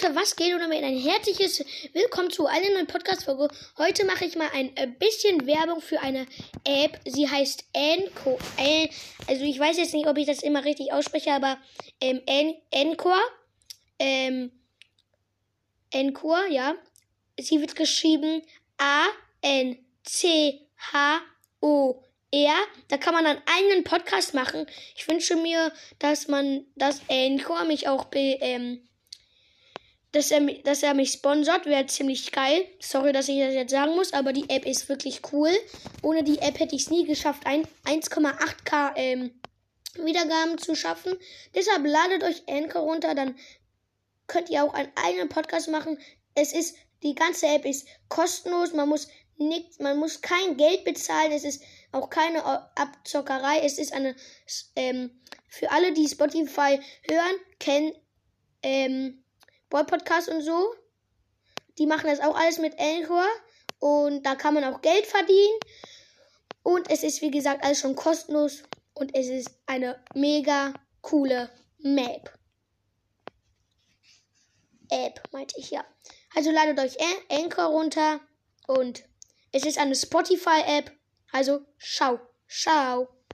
Leute, was geht? Und damit ein herzliches Willkommen zu einer neuen Podcast-Folge. Heute mache ich mal ein äh, bisschen Werbung für eine App. Sie heißt Encore. Also ich weiß jetzt nicht, ob ich das immer richtig ausspreche, aber ähm, Encore. Ähm, Encore, ja. Sie wird geschrieben A-N-C-H-O-R. Da kann man einen eigenen Podcast machen. Ich wünsche mir, dass man, dass Encore mich auch be, ähm, dass er, dass er mich sponsert, wäre ziemlich geil. Sorry, dass ich das jetzt sagen muss, aber die App ist wirklich cool. Ohne die App hätte ich es nie geschafft, 1,8k ähm, Wiedergaben zu schaffen. Deshalb ladet euch Anchor runter, dann könnt ihr auch einen eigenen Podcast machen. Es ist, die ganze App ist kostenlos, man muss nichts, man muss kein Geld bezahlen, es ist auch keine Abzockerei, es ist eine, ähm, für alle, die Spotify hören, kennen, ähm, Boy Podcast und so. Die machen das auch alles mit Anchor. Und da kann man auch Geld verdienen. Und es ist, wie gesagt, alles schon kostenlos. Und es ist eine mega coole Map. App, meinte ich ja. Also ladet euch Anchor runter. Und es ist eine Spotify-App. Also, schau, schau.